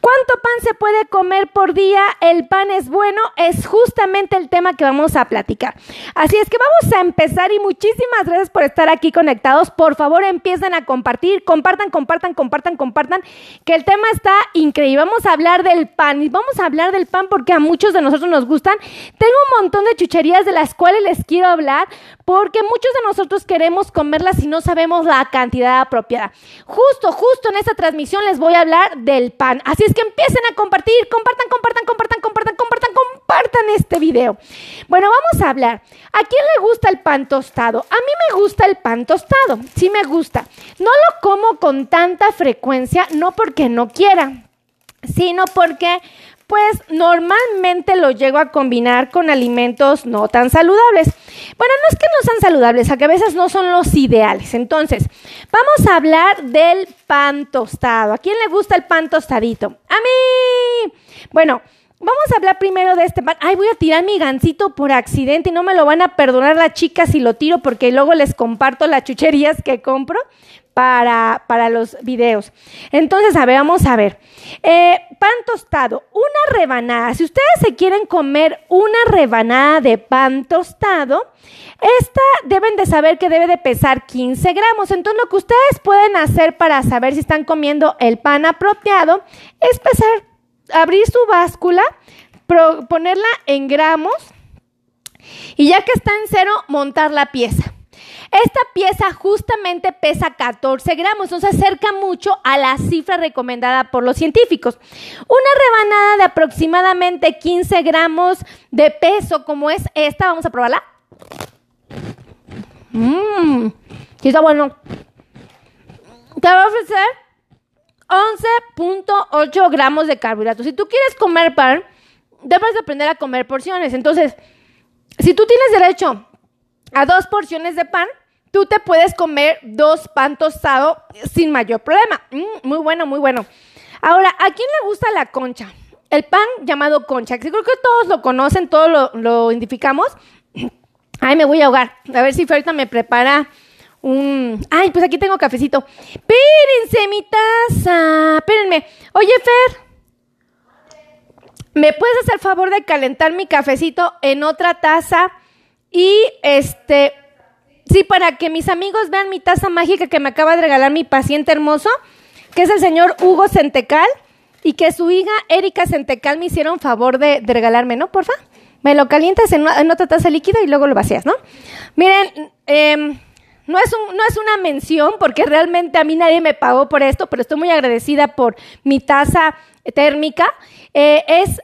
¿Cuánto pan se puede comer por día? ¿El pan es bueno? Es justamente el tema que vamos a platicar. Así es que vamos a empezar y muchísimas gracias por estar aquí conectados. Por favor, empiecen a compartir, compartan, compartan, compartan, compartan, que el tema está increíble. Vamos a hablar del pan y vamos a hablar del pan porque a muchos de nosotros nos gustan. Tengo un montón de chucherías de las cuales les quiero hablar porque muchos de nosotros queremos comerlas y no sabemos la cantidad apropiada. Justo, justo en esta transmisión les voy a hablar del pan. Así es que empiecen a compartir, compartan, compartan, compartan, compartan, compartan, compartan este video. Bueno, vamos a hablar. ¿A quién le gusta el pan tostado? A mí me gusta el pan tostado, sí me gusta. No lo como con tanta frecuencia, no porque no quiera, sino porque pues normalmente lo llego a combinar con alimentos no tan saludables. Bueno, no es que no sean saludables, a que a veces no son los ideales. Entonces, vamos a hablar del pan tostado. ¿A quién le gusta el pan tostadito? A mí. Bueno, Vamos a hablar primero de este pan. Ay, voy a tirar mi gancito por accidente y no me lo van a perdonar las chicas si lo tiro porque luego les comparto las chucherías que compro para, para los videos. Entonces, a ver, vamos a ver. Eh, pan tostado, una rebanada. Si ustedes se quieren comer una rebanada de pan tostado, esta deben de saber que debe de pesar 15 gramos. Entonces, lo que ustedes pueden hacer para saber si están comiendo el pan apropiado es pesar, abrir su báscula, ponerla en gramos y ya que está en cero, montar la pieza. Esta pieza justamente pesa 14 gramos, no se acerca mucho a la cifra recomendada por los científicos. Una rebanada de aproximadamente 15 gramos de peso, como es esta, vamos a probarla. Mmm, sí está bueno. Te va a ofrecer 11.8 gramos de carbohidratos. Si tú quieres comer pan, debes aprender a comer porciones. Entonces, si tú tienes derecho a dos porciones de pan, tú te puedes comer dos pan tostado sin mayor problema. Mm, muy bueno, muy bueno. Ahora, ¿a quién le gusta la concha? El pan llamado concha. Creo que todos lo conocen, todos lo, lo identificamos. Ay, me voy a ahogar. A ver si ahorita me prepara un... Ay, pues aquí tengo cafecito. Espérense, mi taza. Espérenme. Oye, Fer. ¿Me puedes hacer favor de calentar mi cafecito en otra taza? Y este, sí, para que mis amigos vean mi taza mágica que me acaba de regalar mi paciente hermoso, que es el señor Hugo Centecal, y que su hija Erika Centecal me hicieron favor de, regalarme, ¿no? Porfa. Me lo calientas en, otra taza líquida y luego lo vacías, ¿no? Miren, eh, no es, no es una mención porque realmente a mí nadie me pagó por esto, pero estoy muy agradecida por mi taza térmica. Eh, es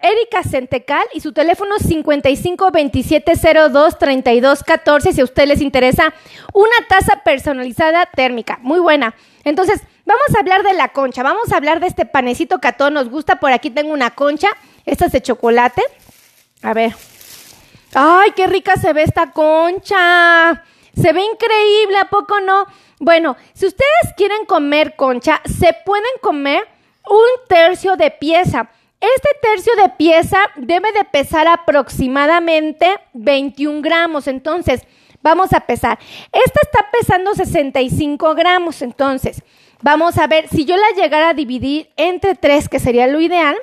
Erika Centecal y su teléfono es 55 Si a usted les interesa una taza personalizada térmica, muy buena. Entonces, vamos a hablar de la concha. Vamos a hablar de este panecito que a todos nos gusta. Por aquí tengo una concha. Esta es de chocolate. A ver. ¡Ay, qué rica se ve esta concha! Se ve increíble, ¿a poco no? Bueno, si ustedes quieren comer concha, se pueden comer un tercio de pieza. Este tercio de pieza debe de pesar aproximadamente 21 gramos. Entonces, vamos a pesar. Esta está pesando 65 gramos. Entonces, vamos a ver si yo la llegara a dividir entre 3, que sería lo ideal.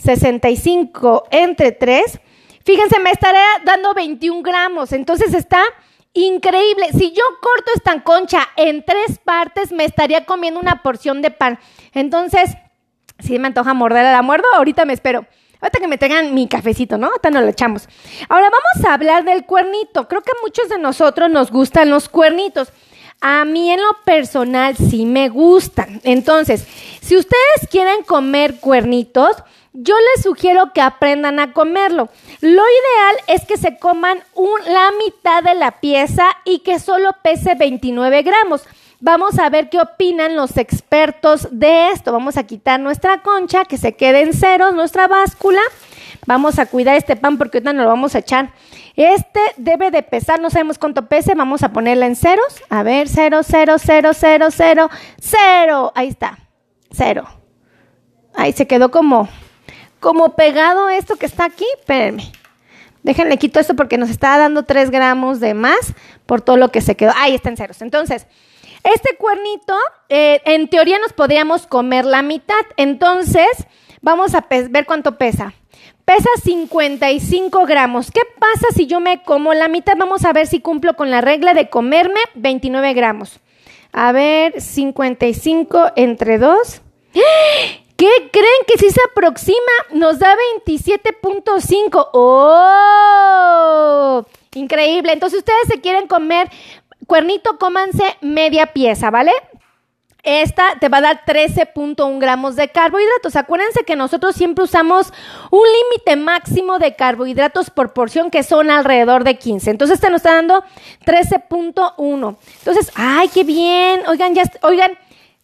65 entre 3. Fíjense, me estaré dando 21 gramos. Entonces está increíble. Si yo corto esta concha en tres partes, me estaría comiendo una porción de pan. Entonces, si me antoja morder, la muerdo, ahorita me espero. Ahorita que me tengan mi cafecito, ¿no? Ahorita nos lo echamos. Ahora vamos a hablar del cuernito. Creo que muchos de nosotros nos gustan los cuernitos. A mí en lo personal sí me gustan. Entonces, si ustedes quieren comer cuernitos, yo les sugiero que aprendan a comerlo. Lo ideal es que se coman la mitad de la pieza y que solo pese 29 gramos. Vamos a ver qué opinan los expertos de esto. Vamos a quitar nuestra concha, que se quede en ceros, nuestra báscula. Vamos a cuidar este pan porque ahorita nos lo vamos a echar. Este debe de pesar, no sabemos cuánto pese, vamos a ponerla en ceros. A ver, cero, cero, cero, cero, cero, cero. Ahí está, cero. Ahí se quedó como como pegado esto que está aquí, espérenme. Déjenle quito esto porque nos está dando 3 gramos de más por todo lo que se quedó. Ahí está en ceros. Entonces, Este cuernito, eh, en teoría nos podríamos comer la mitad. Entonces, vamos a ver cuánto pesa. Pesa 55 gramos. ¿Qué pasa si yo me como la mitad? Vamos a ver si cumplo con la regla de comerme 29 gramos. A ver, 55 entre 2. ¿Qué creen que si se aproxima nos da 27.5? ¡Oh! Increíble. Entonces ustedes se quieren comer cuernito, cómanse media pieza, ¿vale? Esta te va a dar 13.1 gramos de carbohidratos. Acuérdense que nosotros siempre usamos un límite máximo de carbohidratos por porción que son alrededor de 15. Entonces te nos está dando 13.1. Entonces, ay, qué bien. Oigan, ya, oigan,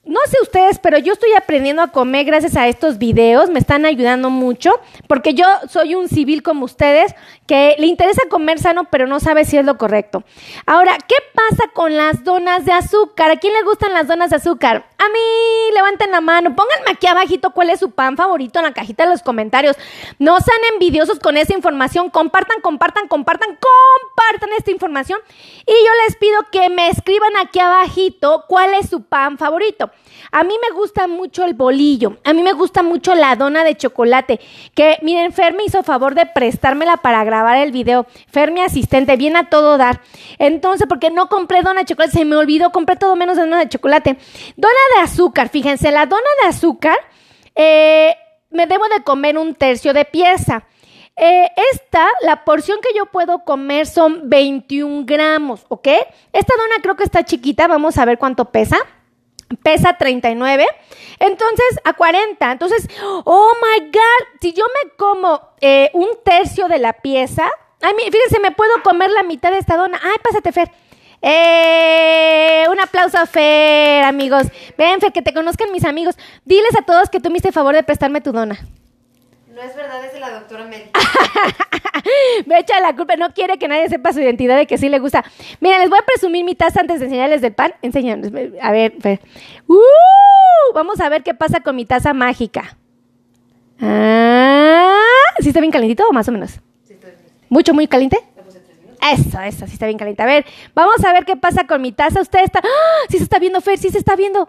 no sé ustedes, pero yo estoy aprendiendo a comer gracias a estos videos, me están ayudando mucho, porque yo soy un civil como ustedes que le interesa comer sano, pero no sabe si es lo correcto. Ahora, ¿qué pasa con las donas de azúcar? ¿A quién le gustan las donas de azúcar? A mí, levanten la mano, pónganme aquí abajito cuál es su pan favorito en la cajita de los comentarios. No sean envidiosos con esa información, compartan, compartan, compartan, compartan esta información y yo les pido que me escriban aquí abajito cuál es su pan favorito. A mí me gusta mucho el bolillo, a mí me gusta mucho la dona de chocolate, que miren, Fer me hizo favor de prestármela para grabar el video. Fer, mi asistente, viene a todo dar. Entonces, porque no compré dona de chocolate, se me olvidó, compré todo menos dona de chocolate. Dona de azúcar, fíjense, la dona de azúcar, eh, me debo de comer un tercio de pieza. Eh, esta, la porción que yo puedo comer son 21 gramos, ¿ok? Esta dona creo que está chiquita, vamos a ver cuánto pesa pesa 39, entonces a 40. Entonces, oh my God, si yo me como eh, un tercio de la pieza, ay, fíjense, me puedo comer la mitad de esta dona. Ay, pásate, Fer. Eh, un aplauso a Fer, amigos. Ven, Fer, que te conozcan mis amigos. Diles a todos que tú me hiciste favor de prestarme tu dona. No es verdad, es de la doctora Mel. me echa la culpa, no quiere que nadie sepa su identidad de que sí le gusta. Mira, les voy a presumir mi taza antes de enseñarles del pan. Enséñanos, a ver, Uh, vamos a ver qué pasa con mi taza mágica. Ah, ¿Sí está bien calentito o más o menos? Sí, está bien. ¿Mucho, muy caliente? Eso, eso, sí está bien caliente. A ver, vamos a ver qué pasa con mi taza. Usted está... ¡Ah! Sí se está viendo, Fer, sí se está viendo.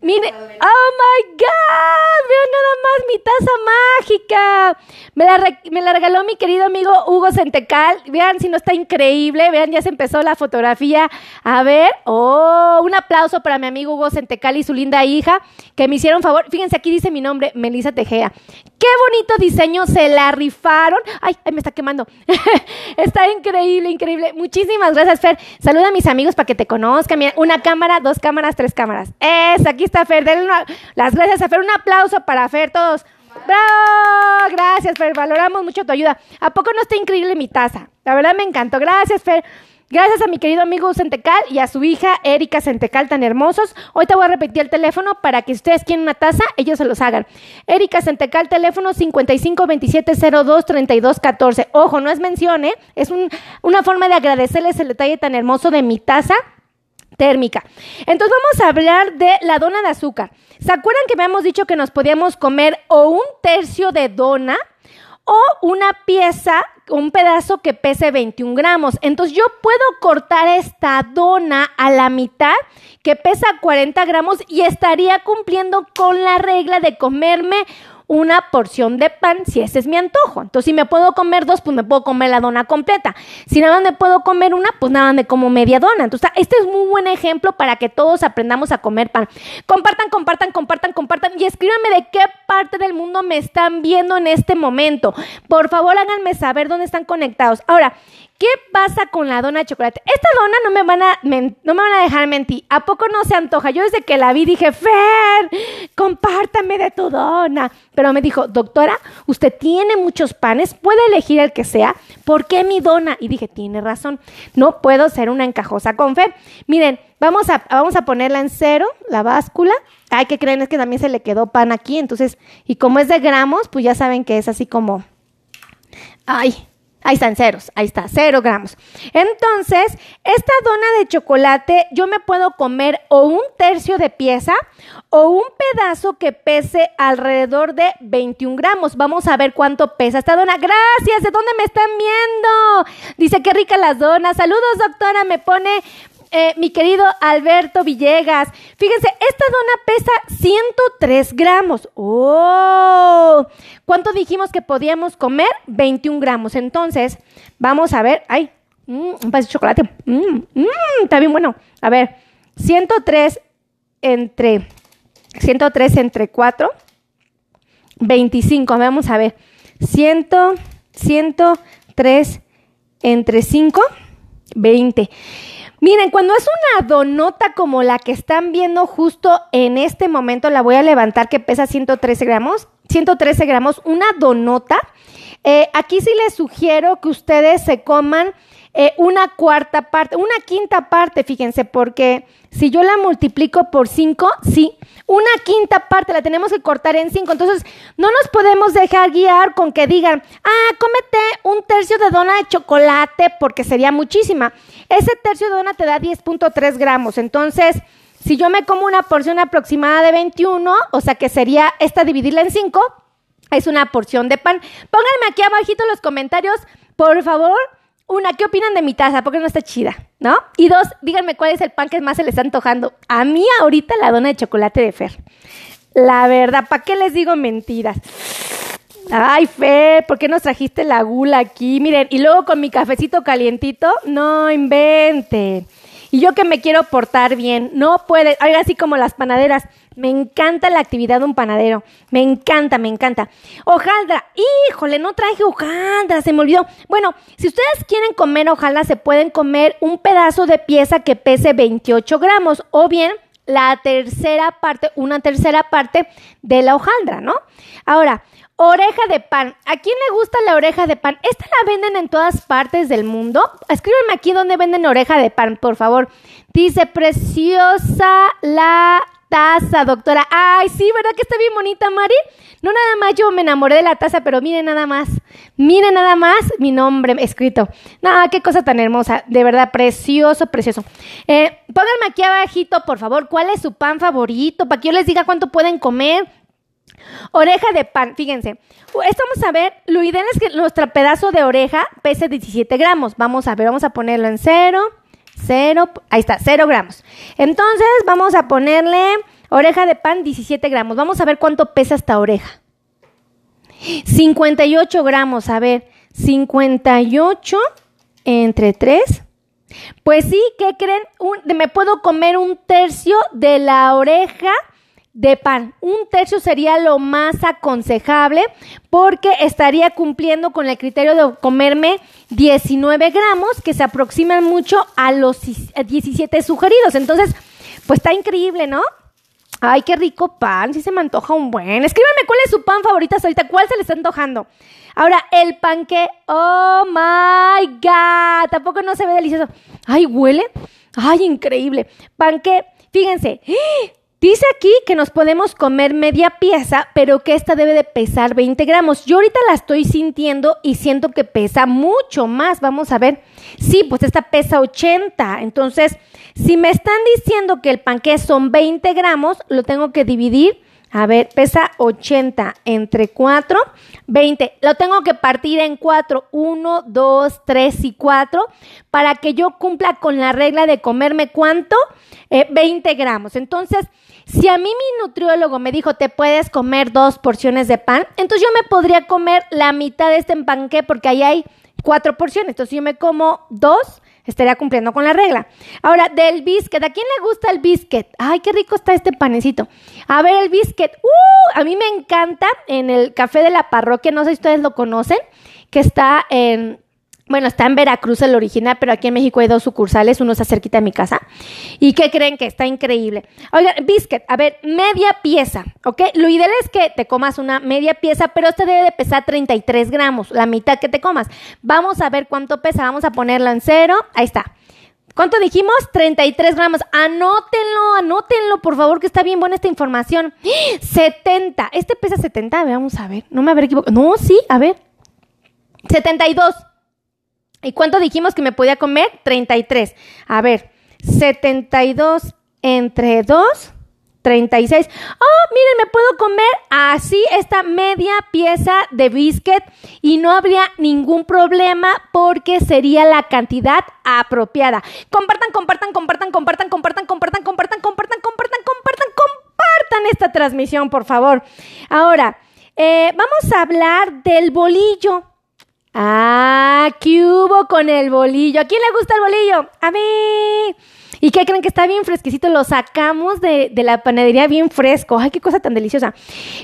Mire, oh my God, vean nada más mi taza mágica. Me la, me la regaló mi querido amigo Hugo Centecal. Vean si no está increíble. Vean, ya se empezó la fotografía. A ver, oh, un aplauso para mi amigo Hugo Centecal y su linda hija que me hicieron favor. Fíjense, aquí dice mi nombre, Melissa Tejea. Qué bonito diseño, se la rifaron. Ay, ay me está quemando. está increíble, increíble. Muchísimas gracias, Fer. Saluda a mis amigos para que te conozcan. una cámara, dos cámaras, tres cámaras. Es, aquí está Fer. Denle las gracias a Fer. Un aplauso para Fer, todos. ¡Bravo! Gracias, Fer. Valoramos mucho tu ayuda. ¿A poco no está increíble mi taza? La verdad me encantó. Gracias, Fer. Gracias a mi querido amigo Centecal y a su hija Erika Centecal tan hermosos. Hoy te voy a repetir el teléfono para que ustedes quieren una taza, ellos se los hagan. Erika Centecal, teléfono 5527023214. Ojo, no es mención, ¿eh? Es una forma de agradecerles el detalle tan hermoso de mi taza térmica. Entonces vamos a hablar de la dona de azúcar. ¿Se acuerdan que habíamos dicho que nos podíamos comer o un tercio de dona o una pieza, un pedazo que pese 21 gramos? Entonces yo puedo cortar esta dona a la mitad que pesa 40 gramos y estaría cumpliendo con la regla de comerme una porción de pan si ese es mi antojo. Entonces, si me puedo comer dos, pues me puedo comer la dona completa. Si nada más me puedo comer una, pues nada más me como media dona. Entonces, este es muy buen ejemplo para que todos aprendamos a comer pan. Compartan, compartan, compartan, compartan y escríbanme de qué parte del mundo me están viendo en este momento. Por favor, háganme saber dónde están conectados. Ahora, ¿Qué pasa con la dona de chocolate? Esta dona no me van a, no me van a dejar mentir. ¿A poco no se antoja? Yo desde que la vi dije, Fer, compártame de tu dona. Pero me dijo, doctora, usted tiene muchos panes, puede elegir el que sea. ¿Por qué mi dona? Y dije, tiene razón. No puedo ser una encajosa con Fer. Miren, vamos a, vamos a ponerla en cero, la báscula. Ay, que creen? Es que también se le quedó pan aquí. Entonces, y como es de gramos, pues ya saben que es así como... Ay, Ahí están ceros, ahí está, cero gramos. Entonces, esta dona de chocolate yo me puedo comer o un tercio de pieza o un pedazo que pese alrededor de 21 gramos. Vamos a ver cuánto pesa esta dona. Gracias, ¿de dónde me están viendo? Dice, qué rica las donas. Saludos, doctora, me pone eh, mi querido Alberto Villegas. Fíjense, esta dona pesa 103 gramos. ¡Oh! ¿Cuánto dijimos que podíamos comer? 21 gramos. Entonces, vamos a ver. ¡Ay! Mm, un pedazo de chocolate. Mm, mm, está bien bueno. A ver, 103 entre 103 entre 4, 25. Vamos a ver. 100, 103 entre 5, 20. Miren, cuando es una donota como la que están viendo justo en este momento, la voy a levantar que pesa 113 gramos. 113 gramos, una donota. Eh, aquí sí les sugiero que ustedes se coman eh, una cuarta parte, una quinta parte, fíjense, porque si yo la multiplico por 5, sí, una quinta parte la tenemos que cortar en 5. Entonces, no nos podemos dejar guiar con que digan, ah, cómete un tercio de dona de chocolate porque sería muchísima. Ese tercio de dona te da 10.3 gramos. Entonces, si yo me como una porción aproximada de 21, o sea que sería esta dividirla en 5, es una porción de pan. Pónganme aquí abajito en los comentarios, por favor, una, ¿qué opinan de mi taza? Porque no está chida, ¿no? Y dos, díganme cuál es el pan que más se les está antojando. A mí ahorita la dona de chocolate de Fer. La verdad, ¿para qué les digo mentiras? Ay, Fer, ¿por qué nos trajiste la gula aquí? Miren, y luego con mi cafecito calientito, no inventen. Y yo que me quiero portar bien, no puede, algo así como las panaderas. Me encanta la actividad de un panadero. Me encanta, me encanta. Hojaldra. Híjole, no traje hojaldra, se me olvidó. Bueno, si ustedes quieren comer hojaldra, se pueden comer un pedazo de pieza que pese 28 gramos o bien la tercera parte, una tercera parte de la hojaldra, ¿no? Ahora, Oreja de pan. ¿A quién le gusta la oreja de pan? Esta la venden en todas partes del mundo. Escríbanme aquí dónde venden oreja de pan, por favor. Dice, preciosa la taza, doctora. Ay, sí, ¿verdad que está bien bonita, Mari? No nada más yo me enamoré de la taza, pero miren nada más. Miren nada más mi nombre escrito. Nada, qué cosa tan hermosa. De verdad, precioso, precioso. Eh, pónganme aquí abajito, por favor, cuál es su pan favorito, para que yo les diga cuánto pueden comer. Oreja de pan, fíjense. Esto vamos a ver, lo ideal es que nuestro pedazo de oreja pese 17 gramos. Vamos a ver, vamos a ponerlo en cero. Cero, ahí está, cero gramos. Entonces vamos a ponerle oreja de pan 17 gramos. Vamos a ver cuánto pesa esta oreja. 58 gramos, a ver, 58 entre 3. Pues sí, ¿qué creen? me puedo comer un tercio de la oreja de pan. Un tercio sería lo más aconsejable porque estaría cumpliendo con el criterio de comerme 19 gramos que se aproximan mucho a los 17 sugeridos. Entonces, pues está increíble, ¿no? Ay, qué rico pan, sí se me antoja un buen. Escríbanme cuál es su pan favorito ahorita, cuál se le está antojando. Ahora, el panque, oh my god, tampoco no se ve delicioso. Ay, huele, ay, increíble. Panque, fíjense, Dice aquí que nos podemos comer media pieza, pero que esta debe de pesar 20 gramos. Yo ahorita la estoy sintiendo y siento que pesa mucho más. Vamos a ver. Sí, pues esta pesa 80. Entonces, si me están diciendo que el panqué son 20 gramos, lo tengo que dividir. A ver, pesa 80 entre 4, 20. Lo tengo que partir en 4, 1, 2, 3 y 4 para que yo cumpla con la regla de comerme cuánto? 20 eh, gramos. Entonces, si a mí mi nutriólogo me dijo, te puedes comer dos porciones de pan, entonces yo me podría comer la mitad de este panqué porque ahí hay cuatro porciones. Entonces, yo me como dos, estaría cumpliendo con la regla. Ahora, del biscuit, ¿a quién le gusta el biscuit? Ay, qué rico está este panecito. A ver, el biscuit, uh, a mí me encanta en el café de la parroquia, no sé si ustedes lo conocen, que está en bueno, está en Veracruz el original, pero aquí en México hay dos sucursales, uno está cerquita de mi casa. ¿Y qué creen que está increíble? Oigan, biscuit, a ver, media pieza, ¿ok? Lo ideal es que te comas una media pieza, pero este debe de pesar 33 gramos, la mitad que te comas. Vamos a ver cuánto pesa, vamos a ponerlo en cero, ahí está. ¿Cuánto dijimos? 33 gramos. Anótenlo, anótenlo, por favor, que está bien buena esta información. 70. Este pesa 70, vamos a ver. No me habré equivocado. No, sí, a ver. 72. ¿Y cuánto dijimos que me podía comer? 33. A ver, 72 entre 2, 36. Oh, miren, me puedo comer así esta media pieza de biscuit y no habría ningún problema porque sería la cantidad apropiada. Compartan, compartan, compartan, compartan, compartan, compartan, compartan, compartan, compartan, compartan, compartan esta transmisión, por favor. Ahora, eh, vamos a hablar del bolillo. Ah, ¿qué hubo con el bolillo? ¿A quién le gusta el bolillo? A mí. ¿Y qué creen que está bien fresquecito? Lo sacamos de, de, la panadería bien fresco. ¡Ay, qué cosa tan deliciosa!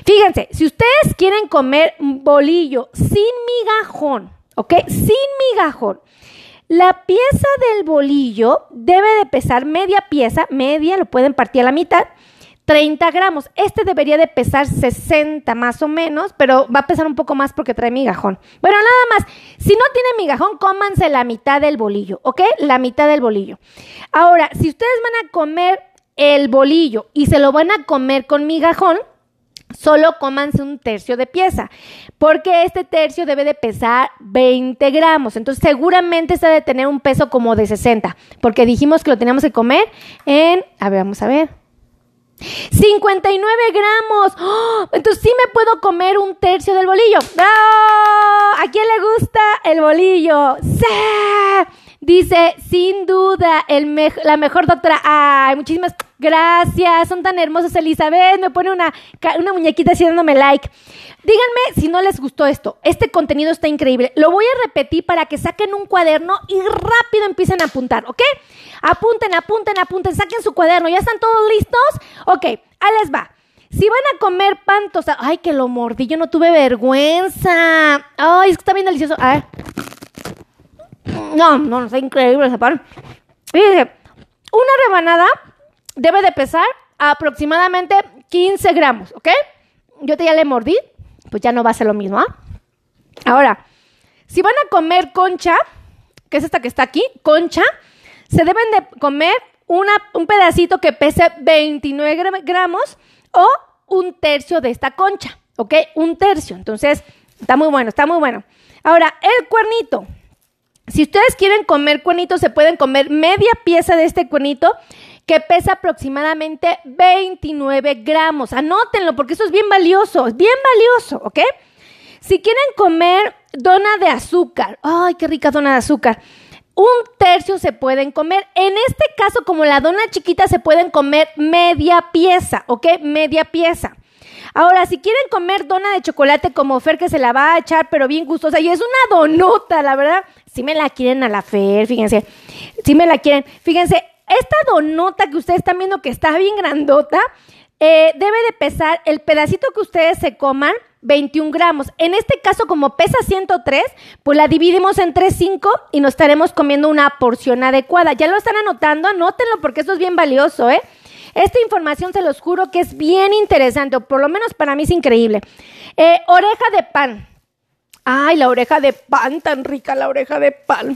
Fíjense, si ustedes quieren comer bolillo sin migajón, ¿ok? Sin migajón. La pieza del bolillo debe de pesar media pieza, media, lo pueden partir a la mitad, 30 gramos. Este debería de pesar 60 más o menos, pero va a pesar un poco más porque trae migajón. Bueno, nada más, si no tiene migajón, cómanse la mitad del bolillo, ¿ok? La mitad del bolillo. Ahora, si ustedes van a comer el bolillo y se lo van a comer con migajón, solo cómanse un tercio de pieza, porque este tercio debe de pesar 20 gramos, entonces seguramente se debe de tener un peso como de 60, porque dijimos que lo teníamos que comer en, a ver, vamos a ver, 59 gramos. ¡Oh! Entonces sí me puedo comer un tercio del bolillo. ¡Ah! ¿A quién le gusta el bolillo? ¡Sí! Dice, sin duda, el la mejor doctora. Ay, muchísimas gracias. Son tan hermosas, Elizabeth. Me pone una, una muñequita haciéndome like. Díganme si no les gustó esto. Este contenido está increíble. Lo voy a repetir para que saquen un cuaderno y rápido empiecen a apuntar, ¿ok? Apunten, apunten, apunten, saquen su cuaderno. ¿Ya están todos listos? Ok, ahí les va. Si van a comer pan ay, que lo mordí, yo no tuve vergüenza. Ay, es que está bien delicioso. A ver. No, no, está increíble ese pan. Fíjense, una rebanada debe de pesar aproximadamente 15 gramos, ¿ok? Yo te ya le mordí, pues ya no va a ser lo mismo, ¿ah? Ahora, si van a comer concha, que es esta que está aquí, concha, se deben de comer una, un pedacito que pese 29 gramos o un tercio de esta concha, ¿ok? Un tercio. Entonces, está muy bueno, está muy bueno. Ahora, el cuernito. Si ustedes quieren comer cuernito, se pueden comer media pieza de este cuernito que pesa aproximadamente 29 gramos. Anótenlo porque eso es bien valioso, es bien valioso, ¿ok? Si quieren comer dona de azúcar, ay, qué rica dona de azúcar. Un tercio se pueden comer. En este caso, como la dona chiquita, se pueden comer media pieza, ¿ok? Media pieza. Ahora, si quieren comer dona de chocolate como Fer, que se la va a echar, pero bien gustosa, y es una donota, la verdad, si me la quieren a la Fer, fíjense, si me la quieren, fíjense, esta donota que ustedes están viendo que está bien grandota, eh, debe de pesar el pedacito que ustedes se coman 21 gramos. En este caso, como pesa 103, pues la dividimos entre 5 y nos estaremos comiendo una porción adecuada. Ya lo están anotando, anótenlo porque eso es bien valioso, ¿eh? Esta información se los juro que es bien interesante, o por lo menos para mí es increíble. Eh, oreja de pan. Ay, la oreja de pan, tan rica la oreja de pan.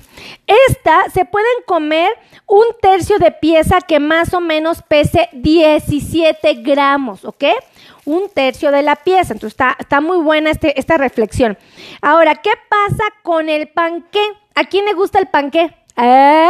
Esta se pueden comer un tercio de pieza que más o menos pese 17 gramos, ¿ok? Un tercio de la pieza. Entonces está, está muy buena este, esta reflexión. Ahora, ¿qué pasa con el panqué? ¿A quién le gusta el panqué? ¿Eh?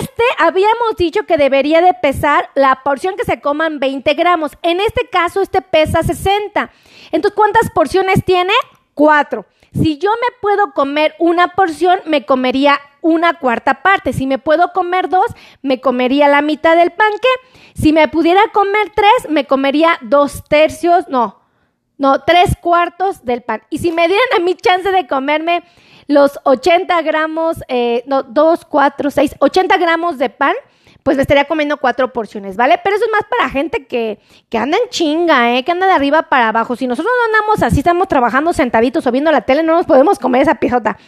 Este habíamos dicho que debería de pesar la porción que se coman 20 gramos. En este caso, este pesa 60. Entonces, ¿cuántas porciones tiene? Cuatro. Si yo me puedo comer una porción, me comería una cuarta parte. Si me puedo comer dos, me comería la mitad del panque. Si me pudiera comer tres, me comería dos tercios, no, no, tres cuartos del pan. Y si me dieran a mí chance de comerme los 80 gramos, eh, no, dos, cuatro, seis, 80 gramos de pan, pues me estaría comiendo cuatro porciones, ¿vale? Pero eso es más para gente que, que anda en chinga, ¿eh? Que anda de arriba para abajo. Si nosotros no andamos así, estamos trabajando sentaditos o viendo la tele, no nos podemos comer esa piezota.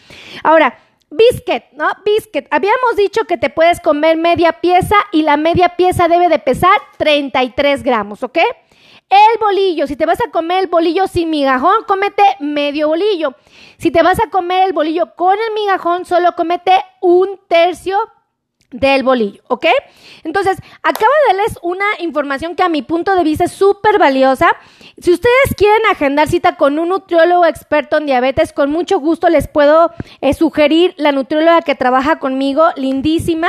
Ahora, biscuit, ¿no? Biscuit. Habíamos dicho que te puedes comer media pieza y la media pieza debe de pesar 33 gramos, ¿ok? El bolillo, si te vas a comer el bolillo sin migajón, cómete medio bolillo. Si te vas a comer el bolillo con el migajón, solo comete un tercio del bolillo, ¿ok? Entonces, acabo de darles una información que a mi punto de vista es súper valiosa. Si ustedes quieren agendar cita con un nutriólogo experto en diabetes, con mucho gusto les puedo eh, sugerir la nutrióloga que trabaja conmigo, lindísima.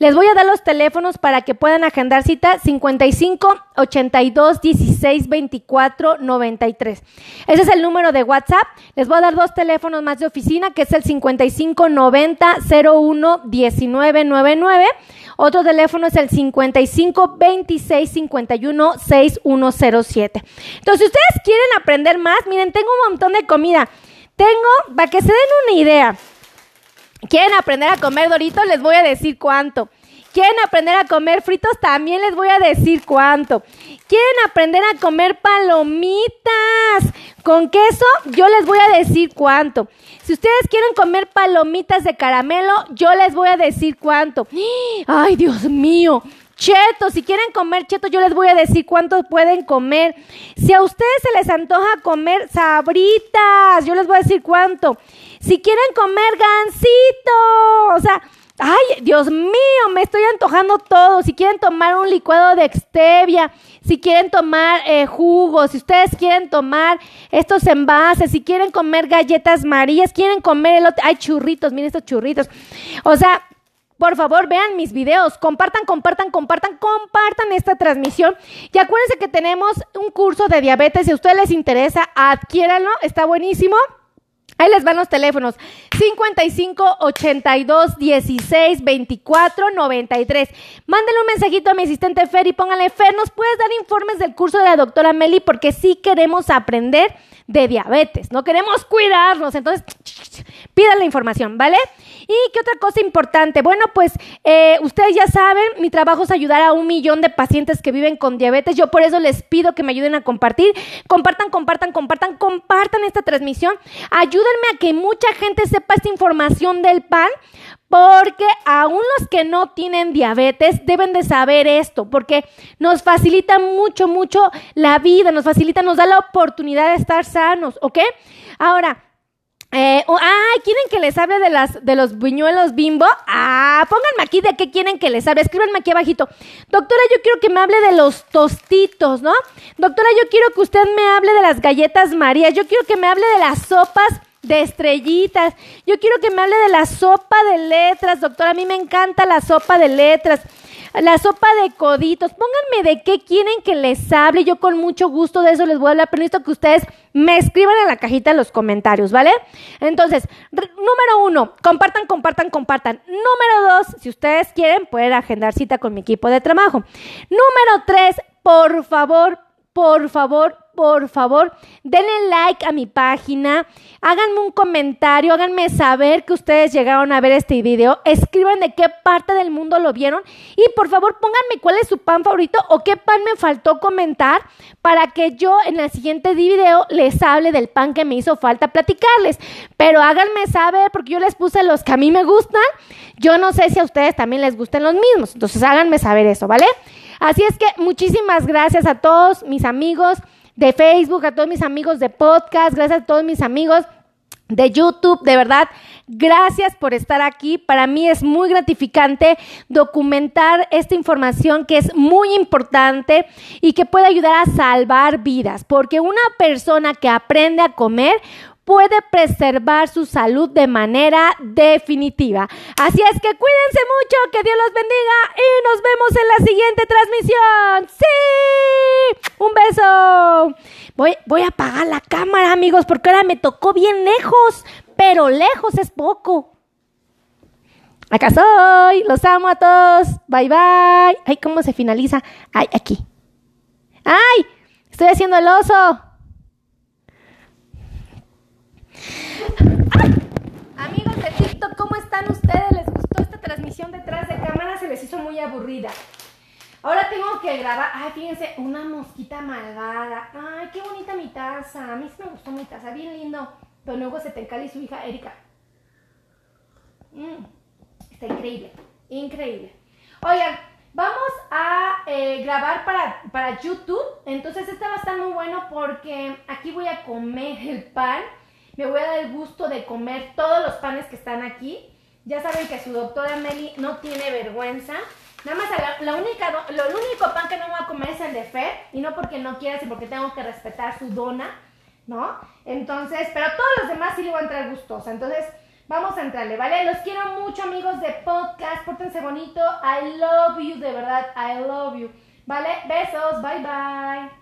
Les voy a dar los teléfonos para que puedan agendar cita 55 82 16 24 93. Ese es el número de WhatsApp. Les voy a dar dos teléfonos más de oficina, que es el 55 90 01 19 99. Otro teléfono es el 55 26 51 6107. Entonces, si ustedes quieren aprender más, miren, tengo un montón de comida. Tengo, para que se den una idea, quieren aprender a comer doritos, les voy a decir cuánto. Quieren aprender a comer fritos, también les voy a decir cuánto. Quieren aprender a comer palomitas con queso, yo les voy a decir cuánto. Si ustedes quieren comer palomitas de caramelo, yo les voy a decir cuánto. Ay, Dios mío. Cheto, si quieren comer cheto, yo les voy a decir cuántos pueden comer. Si a ustedes se les antoja comer sabritas, yo les voy a decir cuánto. Si quieren comer gansito, o sea, Ay, Dios mío, me estoy antojando todo. Si quieren tomar un licuado de stevia, si quieren tomar eh, jugos, si ustedes quieren tomar estos envases, si quieren comer galletas marías, quieren comer el otro. Ay, churritos, miren estos churritos. O sea, por favor, vean mis videos, compartan, compartan, compartan, compartan esta transmisión. Y acuérdense que tenemos un curso de diabetes. Si a ustedes les interesa, adquiéranlo, está buenísimo. Ahí les van los teléfonos. 55 82 16 24 93. Mándenle un mensajito a mi asistente Fer y pónganle Fer, ¿nos puedes dar informes del curso de la doctora Meli? Porque sí queremos aprender de diabetes, no queremos cuidarnos. Entonces, pidan la información, ¿vale? ¿Y qué otra cosa importante? Bueno, pues eh, ustedes ya saben, mi trabajo es ayudar a un millón de pacientes que viven con diabetes. Yo por eso les pido que me ayuden a compartir. Compartan, compartan, compartan, compartan esta transmisión. Ayúdenme a que mucha gente sepa esta información del pan porque aún los que no tienen diabetes deben de saber esto, porque nos facilita mucho, mucho la vida, nos facilita, nos da la oportunidad de estar sanos, ¿ok? Ahora, eh, ah, ¿quieren que les hable de, las, de los buñuelos bimbo? Ah, pónganme aquí de qué quieren que les hable. Escríbanme aquí abajito. Doctora, yo quiero que me hable de los tostitos, ¿no? Doctora, yo quiero que usted me hable de las galletas María. Yo quiero que me hable de las sopas de estrellitas. Yo quiero que me hable de la sopa de letras, doctora. A mí me encanta la sopa de letras. La sopa de coditos. Pónganme de qué quieren que les hable. Yo con mucho gusto de eso les voy a hablar. Pero necesito que ustedes me escriban en la cajita en los comentarios, ¿vale? Entonces, número uno, compartan, compartan, compartan. Número dos, si ustedes quieren, pueden agendar cita con mi equipo de trabajo. Número tres, por favor, por favor, por favor, denle like a mi página, háganme un comentario, háganme saber que ustedes llegaron a ver este video, escriban de qué parte del mundo lo vieron y por favor pónganme cuál es su pan favorito o qué pan me faltó comentar para que yo en el siguiente video les hable del pan que me hizo falta platicarles. Pero háganme saber porque yo les puse los que a mí me gustan, yo no sé si a ustedes también les gustan los mismos, entonces háganme saber eso, ¿vale? Así es que muchísimas gracias a todos mis amigos de Facebook, a todos mis amigos de podcast, gracias a todos mis amigos de YouTube, de verdad, gracias por estar aquí. Para mí es muy gratificante documentar esta información que es muy importante y que puede ayudar a salvar vidas, porque una persona que aprende a comer puede preservar su salud de manera definitiva. Así es que cuídense mucho, que Dios los bendiga y nos vemos en la siguiente transmisión. ¡Sí! Un beso. Voy, voy a apagar la cámara, amigos, porque ahora me tocó bien lejos, pero lejos es poco. Acá soy, los amo a todos. Bye bye. Ay, ¿cómo se finaliza? Ay, aquí. Ay, estoy haciendo el oso. ¿Cómo están ustedes? ¿Les gustó esta transmisión detrás de cámara? Se les hizo muy aburrida. Ahora tengo que grabar. Ay, fíjense, una mosquita malvada. Ay, qué bonita mi taza. A mí sí me gustó mi taza, bien lindo. Pero luego se te encala y su hija Erika. Mm, está increíble, increíble. Oigan, vamos a eh, grabar para, para YouTube. Entonces, este va a estar muy bueno porque aquí voy a comer el pan me voy a dar el gusto de comer todos los panes que están aquí. Ya saben que su doctora Meli no tiene vergüenza. Nada más la, única, lo, único pan que no voy a comer es el de Fer. Y no porque no quiera, sino porque tengo que respetar su dona, ¿no? Entonces, pero todos los demás sí le voy a entrar gustosa. Entonces, Vamos a entrarle, ¿vale? Los quiero mucho, amigos de podcast. Pórtense bonito. I love you, de verdad. I love you. ¿Vale? Besos. Bye, bye.